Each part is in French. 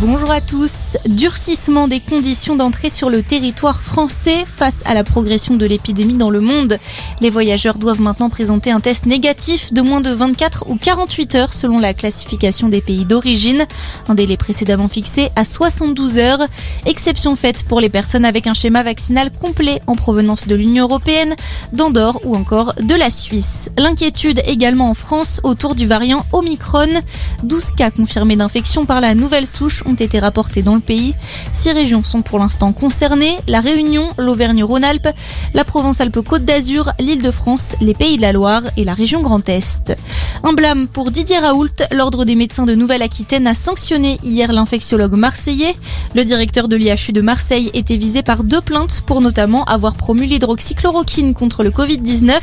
Bonjour à tous. Durcissement des conditions d'entrée sur le territoire français face à la progression de l'épidémie dans le monde. Les voyageurs doivent maintenant présenter un test négatif de moins de 24 ou 48 heures selon la classification des pays d'origine. Un délai précédemment fixé à 72 heures. Exception faite pour les personnes avec un schéma vaccinal complet en provenance de l'Union européenne, d'Andorre ou encore de la Suisse. L'inquiétude également en France autour du variant Omicron. 12 cas confirmés d'infection par la nouvelle souche ont été rapportés dans le pays. Six régions sont pour l'instant concernées, la Réunion, l'Auvergne-Rhône-Alpes, la Provence-Alpes-Côte d'Azur, l'Île-de-France, les Pays de la Loire et la région Grand Est. Un blâme pour Didier Raoult, l'Ordre des médecins de Nouvelle-Aquitaine a sanctionné hier l'infectiologue marseillais. Le directeur de l'IHU de Marseille était visé par deux plaintes pour notamment avoir promu l'hydroxychloroquine contre le Covid-19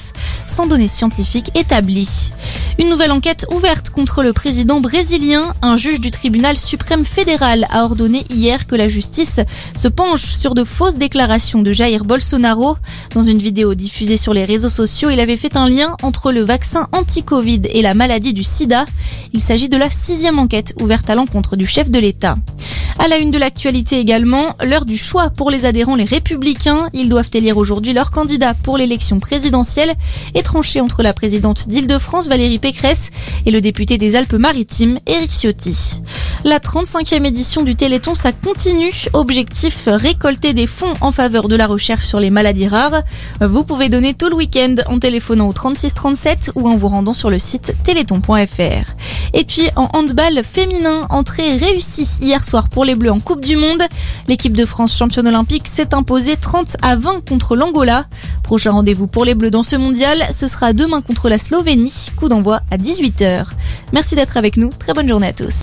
sans données scientifiques établies. Une nouvelle enquête ouverte contre le président brésilien. Un juge du tribunal suprême fédéral a ordonné hier que la justice se penche sur de fausses déclarations de Jair Bolsonaro. Dans une vidéo diffusée sur les réseaux sociaux, il avait fait un lien entre le vaccin anti-Covid et la maladie du sida. Il s'agit de la sixième enquête ouverte à l'encontre du chef de l'État. À la une de l'actualité également, l'heure du choix pour les adhérents les républicains. Ils doivent élire aujourd'hui leur candidat pour l'élection présidentielle et trancher entre la présidente d'Île-de-France Valérie Pécresse et le député des Alpes-Maritimes Éric Ciotti. La 35e édition du Téléthon, ça continue. Objectif, récolter des fonds en faveur de la recherche sur les maladies rares. Vous pouvez donner tout le week-end en téléphonant au 3637 ou en vous rendant sur le site téléthon.fr. Et puis en handball féminin, entrée réussie hier soir pour les Bleus en Coupe du Monde. L'équipe de France championne olympique s'est imposée 30 à 20 contre l'Angola. Prochain rendez-vous pour les Bleus dans ce mondial, ce sera demain contre la Slovénie. Coup d'envoi à 18h. Merci d'être avec nous. Très bonne journée à tous.